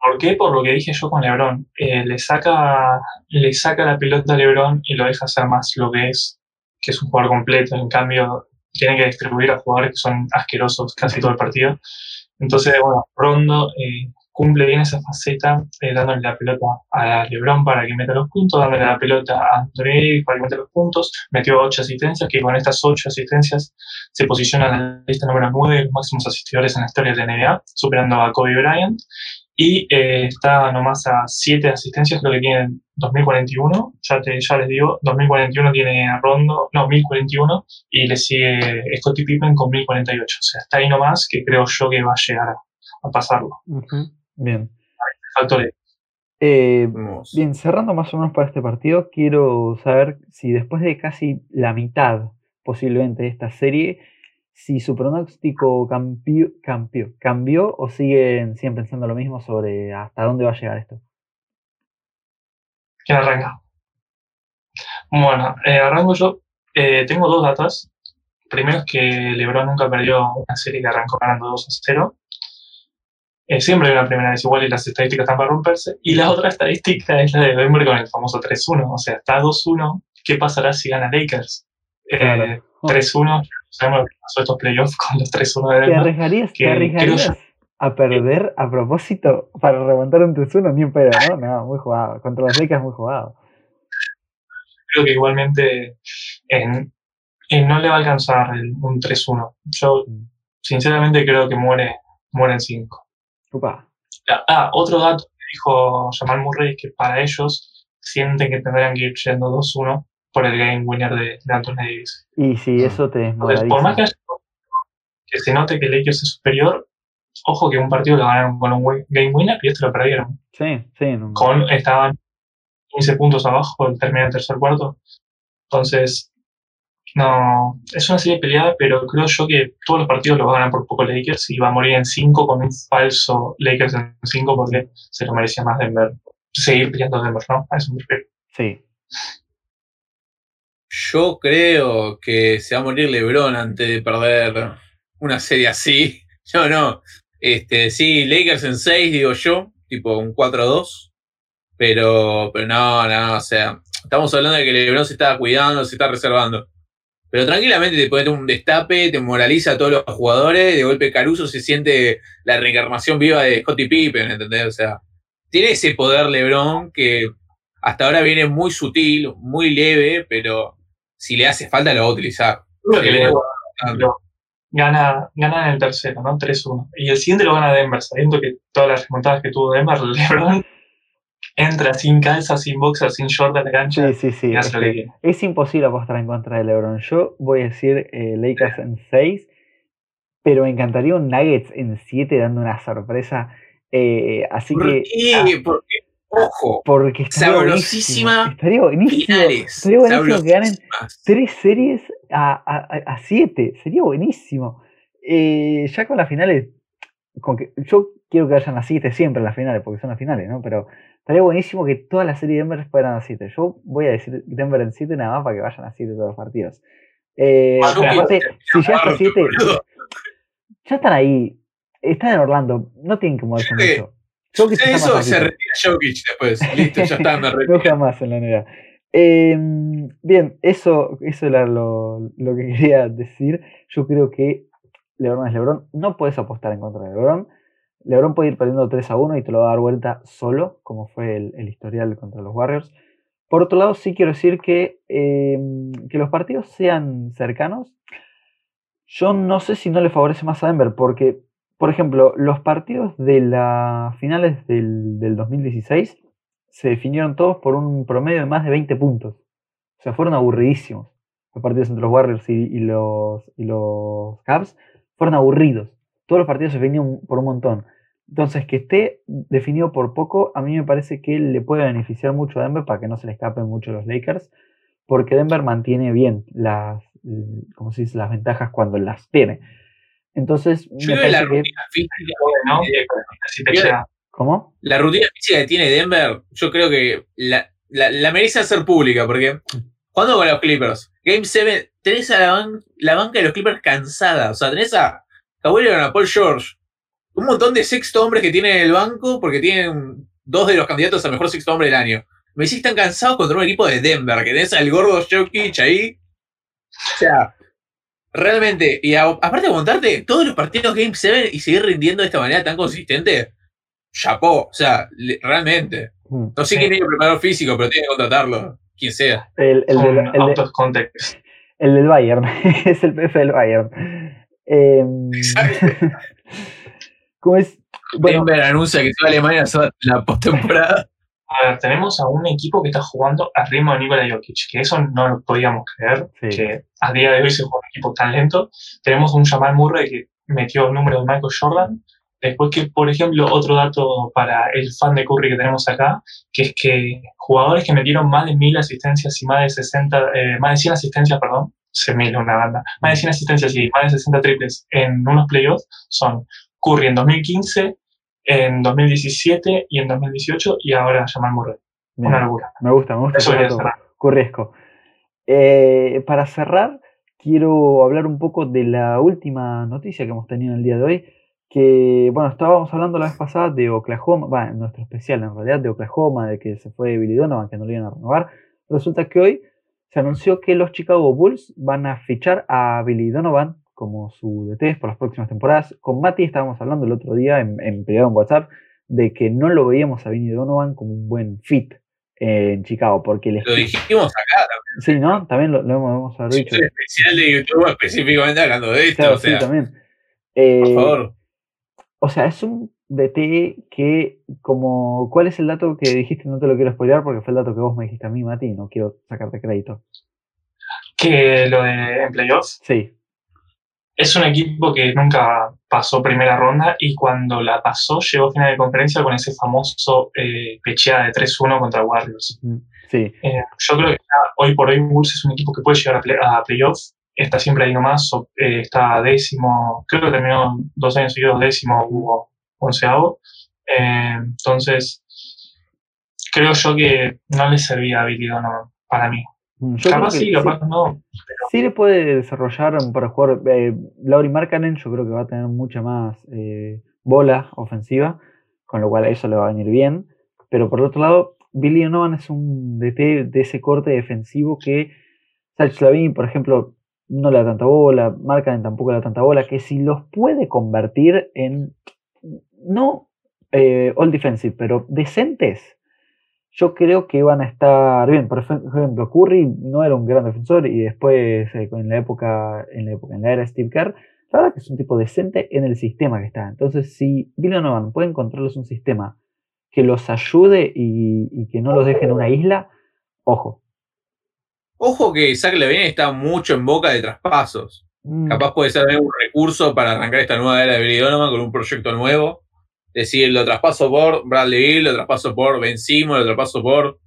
[SPEAKER 3] ¿Por qué? Por lo que dije yo con LeBron. Eh, le, saca, le saca la pelota a LeBron y lo deja hacer más lo que es, que es un jugador completo. En cambio, tiene que distribuir a jugadores que son asquerosos casi todo el partido. Entonces, bueno, Rondo eh, cumple bien esa faceta, eh, dándole la pelota a LeBron para que meta los puntos, dándole la pelota a Davis para que meta los puntos. Metió ocho asistencias, que con estas ocho asistencias se posiciona en la lista número 9 de los máximos asistidores en la historia de NBA, superando a Kobe Bryant. Y eh, está nomás a 7 asistencias, creo que tiene en 2041. Ya, te, ya les digo, 2041 tiene a Rondo, no, 1041. Y le sigue Scottie Pippen con 1048. O sea, está ahí nomás que creo yo que va a llegar a, a pasarlo.
[SPEAKER 1] Ujú. Bien.
[SPEAKER 3] Factores.
[SPEAKER 1] Eh, bien, cerrando más o menos para este partido, quiero saber si después de casi la mitad, posiblemente, de esta serie, si su pronóstico cambió, cambió, cambió o siguen, siguen pensando lo mismo sobre hasta dónde va a llegar esto.
[SPEAKER 3] ¿Quién arranca? Bueno, eh, arranco yo. Eh, tengo dos datas. Primero es que LeBron nunca perdió una serie que arrancó ganando 2 a 0. Eh, siempre hay una primera vez igual y las estadísticas están para romperse. Y la otra estadística es la de Denver con el famoso 3-1. O sea, está 2-1. ¿Qué pasará si gana Lakers? Eh,
[SPEAKER 1] Claro.
[SPEAKER 3] 3-1. Sabemos lo que pasó estos playoffs con los 3-1 de
[SPEAKER 1] ¿Te
[SPEAKER 3] Denver.
[SPEAKER 1] arriesgarías,
[SPEAKER 3] que
[SPEAKER 1] te
[SPEAKER 3] creo
[SPEAKER 1] arriesgarías a perder a propósito para remontar un 3-1? Ni en pedo, ¿no? No, muy jugado. Contra los Lakers muy jugado.
[SPEAKER 3] Creo que igualmente en- en no le va a alcanzar el- un 3-1. Yo
[SPEAKER 1] Mm.
[SPEAKER 3] sinceramente creo que muere, muere en 5.
[SPEAKER 1] Upa.
[SPEAKER 3] Ah, otro dato que dijo Jamal Murray es que para ellos sienten que tendrían que ir yendo 2-1 por el game winner de, de Anthony Davis.
[SPEAKER 1] Y si
[SPEAKER 2] Mm.
[SPEAKER 1] eso te
[SPEAKER 3] Entonces, por más que, haya- que se note que el Lakers es superior, ojo que un partido lo ganaron con un game winner y este lo perdieron.
[SPEAKER 1] Sí, sí. no-
[SPEAKER 3] Con, estaban 15 puntos abajo al terminar el tercer cuarto. Entonces, no, es una serie peleada, pero creo yo que todos los partidos los va a ganar por poco Lakers y va a morir en 5 con un falso Lakers en 5 porque se lo merecía más Denver. Seguir peleando Denver, ¿no? A eso me refiero.
[SPEAKER 1] Sí.
[SPEAKER 2] Yo creo que se va a morir LeBron antes de perder una serie así. [LAUGHS] Yo no. Este, sí, Lakers en 6, digo yo, tipo un 4-2. Pero, pero no, no, o sea, estamos hablando de que LeBron se está cuidando, se está reservando. Pero tranquilamente te pone un destape, te moraliza a todos los jugadores, de golpe Caruso se siente la reencarnación viva de Scottie Pippen, ¿entendés? O sea, tiene ese poder LeBron que hasta ahora viene muy sutil, muy leve, pero si le hace falta lo va a utilizar.
[SPEAKER 3] Gana, gana en el tercero, ¿no? 3-1. Y el siguiente lo gana Denver, sabiendo que todas las remontadas que tuvo Denver, [LAUGHS] LeBron entra sin calza, sin boxer, sin short de la cancha.
[SPEAKER 1] Sí, sí, sí. Es,
[SPEAKER 3] que
[SPEAKER 1] es imposible apostar en contra de LeBron. Yo voy a decir eh, Lakers en 6, pero me encantaría un Nuggets en 7 dando una sorpresa. Eh, así
[SPEAKER 2] ¿Por
[SPEAKER 1] que. ah,
[SPEAKER 2] qué? Porque, ojo,
[SPEAKER 1] porque estaría
[SPEAKER 2] Sabrosísima
[SPEAKER 1] buenísimo. Estaría buenísimo.
[SPEAKER 2] finales.
[SPEAKER 1] Estaría buenísimo que ganen
[SPEAKER 2] sabrosísimas.
[SPEAKER 1] tres series a 7. Sería buenísimo. Eh, ya con las finales, con que, yo quiero que vayan a 7 siempre las finales, porque son las finales, ¿no? Pero estaría buenísimo que todas las series de Denver fueran a 7. Yo voy a decir Denver en 7 nada más para que vayan a 7 todos los partidos. Eh, aparte, si ya
[SPEAKER 2] Harto,
[SPEAKER 1] 7,
[SPEAKER 2] boludo.
[SPEAKER 1] ya están ahí. Están en Orlando, no tienen que moverse
[SPEAKER 2] Sí.
[SPEAKER 1] mucho. Jokic más
[SPEAKER 2] Eso se retira Jokic después. Listo, ya está, me [LAUGHS]
[SPEAKER 1] no
[SPEAKER 2] retiro.
[SPEAKER 1] juega más en la NBA. Eh, bien, eso, eso era lo, lo que [LAUGHS] quería decir. Yo creo que LeBron es LeBron. No puedes apostar en contra de LeBron. LeBron puede ir perdiendo 3 a 1 y te lo va a dar vuelta solo, como fue el, historial contra los Warriors. Por otro lado, sí quiero decir que, eh, que los partidos sean cercanos. Yo no sé si no le favorece más a Denver, porque, por ejemplo, los partidos de las finales del, del 2016 se definieron todos por un promedio de más de 20 puntos. O sea, fueron aburridísimos. Los partidos entre los Warriors y, y los, y los Cavs fueron aburridos. Todos los partidos se definieron por un montón. Entonces, que esté definido por poco, a mí me parece que le puede beneficiar mucho a Denver para que no se le escapen mucho los Lakers, porque Denver mantiene bien las, como se dice, las ventajas cuando las tiene. Entonces,
[SPEAKER 2] Yo
[SPEAKER 1] me
[SPEAKER 2] creo que la
[SPEAKER 1] parece que...
[SPEAKER 3] llega.
[SPEAKER 1] ¿Cómo?
[SPEAKER 2] La rutina física que tiene Denver, yo creo que la, la, la merece hacer pública, porque jugando con los Clippers, Game 7, tenés a la, ban- la banca de los Clippers cansada. O sea, tenés a Kawhi Leonard, a Paul George, un montón de sexto hombres que tienen en el banco, porque tienen dos de los candidatos a mejor sexto hombre del año. Me decís que están cansados contra un equipo de Denver, que tenés al gordo Jokic ahí. O sea, realmente, y a- aparte de montarte todos los partidos Game 7 y seguir rindiendo de esta manera tan consistente, chapó. O sea, le- realmente.
[SPEAKER 1] Mm.
[SPEAKER 2] No sé quién es el preparador físico, pero tiene que contratarlo. Quien sea.
[SPEAKER 1] El, el, del- el de- el del Bayern. [LAUGHS] es el PF del Bayern. Em, [LAUGHS] ¿Cómo es? Bueno,
[SPEAKER 2] Denver anuncia que toda Alemania la postemporada.
[SPEAKER 3] A ver, tenemos a un equipo que está jugando al ritmo de Nikola Jokic, que eso no lo podíamos creer,
[SPEAKER 1] Sí.
[SPEAKER 3] que a día de hoy se juega un equipo tan lento. Tenemos un Jamal Murray que metió el número de Michael Jordan. Después que, por ejemplo, otro dato para el fan de Curry que tenemos acá, que es que jugadores que metieron más de 1000 asistencias y más de 60, eh, más de 100 asistencias, perdón, se mil una banda, más de 100 asistencias y más de 60 triples en unos playoffs son Curry en 2015, en 2017 y en 2018 y ahora Jamal Murray.
[SPEAKER 1] bien,
[SPEAKER 3] Una locura.
[SPEAKER 1] me gusta, me gusta.
[SPEAKER 3] Eso cerrar.
[SPEAKER 1] Curriesco. Eh, para cerrar, quiero hablar un poco de la última noticia que hemos tenido en el día de hoy. Que, bueno, estábamos hablando la vez pasada de Oklahoma, bueno, en nuestro especial en realidad, de Oklahoma, de que se fue Billy Donovan, que no lo iban a renovar. Resulta que hoy se anunció que los Chicago Bulls van a fichar a Billy Donovan como su DT por las próximas temporadas. Con Mati estábamos hablando el otro día en, en privado en WhatsApp de que no lo veíamos a Billy Donovan como un buen fit eh, en Chicago, porque el
[SPEAKER 2] Lo dijimos acá.
[SPEAKER 1] Sí, ¿no? También lo, lo hemos haber dicho.
[SPEAKER 2] Un especial de YouTube específicamente hablando de esto.
[SPEAKER 1] Claro,
[SPEAKER 2] o sea,
[SPEAKER 1] sí, también. Eh,
[SPEAKER 2] por favor.
[SPEAKER 1] O sea, es un DT que, como, ¿cuál es el dato que dijiste? No te lo quiero spoilear porque fue el dato que vos me dijiste a mí, Mati, y no quiero sacarte crédito.
[SPEAKER 3] Que lo de en playoffs
[SPEAKER 1] Sí,
[SPEAKER 3] es un equipo que nunca pasó primera ronda y cuando la pasó llegó a final de conferencia con ese famoso eh, pecheada de 3-1 contra Warriors.
[SPEAKER 1] mm, sí,
[SPEAKER 3] Eh, yo creo que hoy por hoy Bulls es un equipo que puede llegar a, play- a playoffs. Está siempre ahí nomás, eh, está décimo, creo que terminó dos años seguidos décimo o onceavo. Eh, entonces, creo yo que no le servía a Billy Donovan para mí.
[SPEAKER 1] Mm, yo
[SPEAKER 3] capaz sí, capaz no.
[SPEAKER 1] sí le puede desarrollar para jugar. Eh, Lauri Markkanen, yo creo que va a tener mucha más eh, bola ofensiva, con lo cual eso le va a venir bien. Pero por el otro lado, Billy Donovan es un DT de ese corte defensivo que Sach Lavin, por ejemplo, no le da tanta bola, Markkanen tampoco le da tanta bola, que si los puede convertir en, no eh, all defensive, pero decentes, yo creo que van a estar bien. Por ejemplo, Curry no era un gran defensor y después, eh, en la época, en la época, en la era Steve Kerr, la verdad que es un tipo decente en el sistema que está. Entonces, si Villanova puede encontrarles un sistema que los ayude y, que no los deje en una isla, ojo.
[SPEAKER 2] Ojo que Zach Levine está mucho en boca de traspasos. Mm. Capaz puede ser un recurso para arrancar esta nueva era de Billy Donovan con un proyecto nuevo. Decir, lo traspaso por Bradley Bill, lo traspaso por Ben Simon, lo traspaso por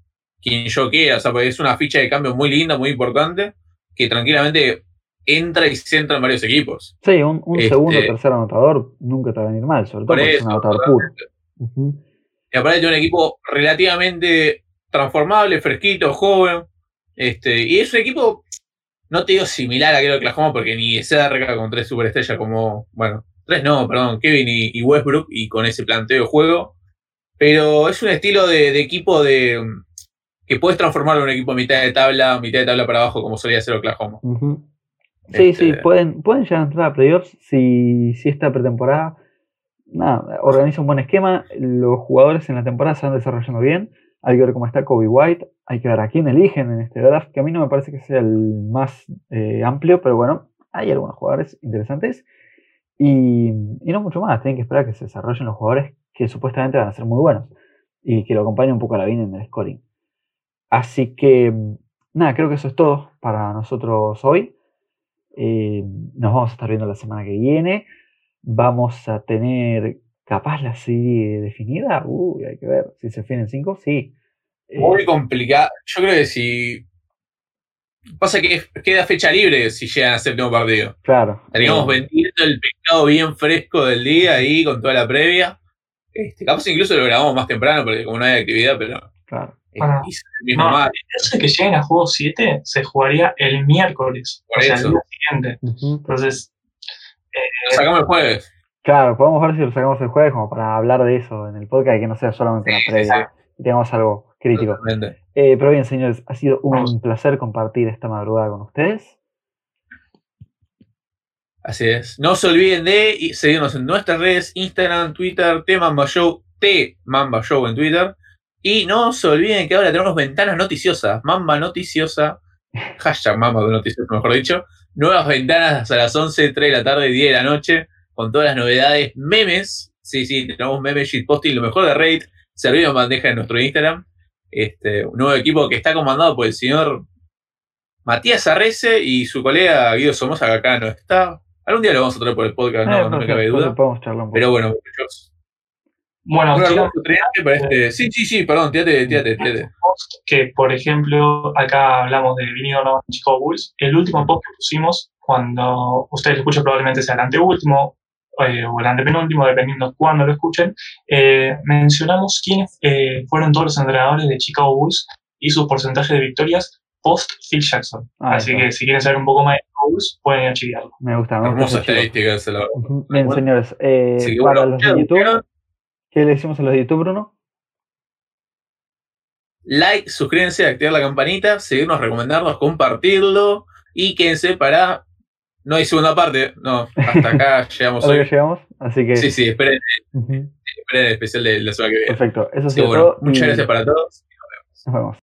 [SPEAKER 2] quien yo quiera. O sea, es una ficha de cambio muy linda, muy importante, que tranquilamente entra y se entra en varios equipos.
[SPEAKER 1] Sí, un, este, segundo o tercer anotador nunca te va a venir mal, sobre todo porque es un anotador puro.
[SPEAKER 2] Y aparte de un equipo relativamente transformable, fresquito, joven. Este, y es un equipo, no te digo similar a aquel de Oklahoma, porque ni se da con tres superestrellas como, bueno, tres no, perdón, Kevin y, Westbrook, y con ese planteo de juego. Pero es un estilo de equipo de, que puedes transformarlo en un equipo mitad de tabla, mitad de tabla para abajo, como solía hacer Oklahoma.
[SPEAKER 1] Sí, sí, este, pueden, pueden llegar a entrar a playoffs si, si esta pretemporada nada, organiza un buen esquema, los jugadores en la temporada se van desarrollando bien, hay que ver cómo está Kobe White, hay que ver a quién eligen en este draft, que a mí no me parece que sea el más eh, amplio, pero bueno, hay algunos jugadores interesantes y, no mucho más, tienen que esperar que se desarrollen los jugadores que supuestamente van a ser muy buenos y que lo acompañen un poco a la vida en el scoring. Así que, nada, creo que eso es todo para nosotros hoy. Eh, nos vamos a estar viendo la semana que viene. Vamos a tener capaz la serie definida. Uy, hay que ver. Si se definen cinco, sí.
[SPEAKER 2] Eh, Muy complicado. Yo creo que si. Pasa que queda fecha libre si llegan a séptimo partido.
[SPEAKER 1] Claro.
[SPEAKER 2] Estaríamos vendiendo el pescado bien fresco del día ahí con toda la previa. Este, capaz incluso lo grabamos más temprano porque como no hay actividad, pero.
[SPEAKER 1] Claro.
[SPEAKER 3] Bueno, no, el que lleguen a juego 7 se jugaría el miércoles, o sea, el día siguiente. Entonces.
[SPEAKER 2] Eh, lo sacamos el jueves.
[SPEAKER 1] Claro, podemos ver si lo sacamos el jueves como para hablar de eso en el podcast y que no sea solamente una previa y tengamos algo crítico. Eh, pero bien, señores, ha sido un placer compartir esta madrugada con ustedes.
[SPEAKER 2] Así es. No se olviden de seguirnos en nuestras redes, Instagram, Twitter, T Mamba Show, T Mamba Show en Twitter. Y no se olviden que ahora tenemos ventanas noticiosas. Mamba noticiosa. Hashtag Mamba noticiosa, mejor dicho. Nuevas ventanas a las 11, 3 de la tarde, 10 de la noche. Con todas las novedades. Memes. Sí, sí, tenemos memes, shitposting, lo mejor de Raid. Servido en bandeja en nuestro Instagram. Este, un nuevo equipo que está comandado por el señor Matías Arrece y su colega Guido Somoza, que acá no está. Algún día lo vamos a traer por el podcast, no, no me cabe duda. Pero bueno, muchachos,
[SPEAKER 3] bueno,
[SPEAKER 2] este, sí, sí, sí, perdón, tírate, tírate, tírate.
[SPEAKER 3] Que, por ejemplo, acá hablamos de Vinilo No Chicago Bulls. El último post que pusimos, cuando ustedes lo escuchan, probablemente sea el anteúltimo eh, o el antepenúltimo, dependiendo de cuándo lo escuchen, eh, mencionamos quiénes eh, fueron todos los entrenadores de Chicago Bulls y su porcentaje de victorias post Phil Jackson. Ah, Así que si quieren saber un poco más de Chicago Bulls, pueden ir a chequearlo.
[SPEAKER 1] Me gusta, me
[SPEAKER 2] gusta. Hermosa estadística,
[SPEAKER 1] Bien, señores, para los de YouTube. ¿Qué le decimos a los de YouTube, Bruno?
[SPEAKER 2] Like, suscríbanse, activar la campanita, seguirnos, recomendarnos, compartirlo y quédense para. No hay segunda parte, no, hasta acá [LAUGHS] llegamos
[SPEAKER 1] hoy. llegamos, así que.
[SPEAKER 2] Sí, sí, esperen, esperen el especial de la semana que viene.
[SPEAKER 1] Perfecto, eso sí, todo.
[SPEAKER 2] Muchas gracias para todos
[SPEAKER 1] y nos vemos. Nos vemos.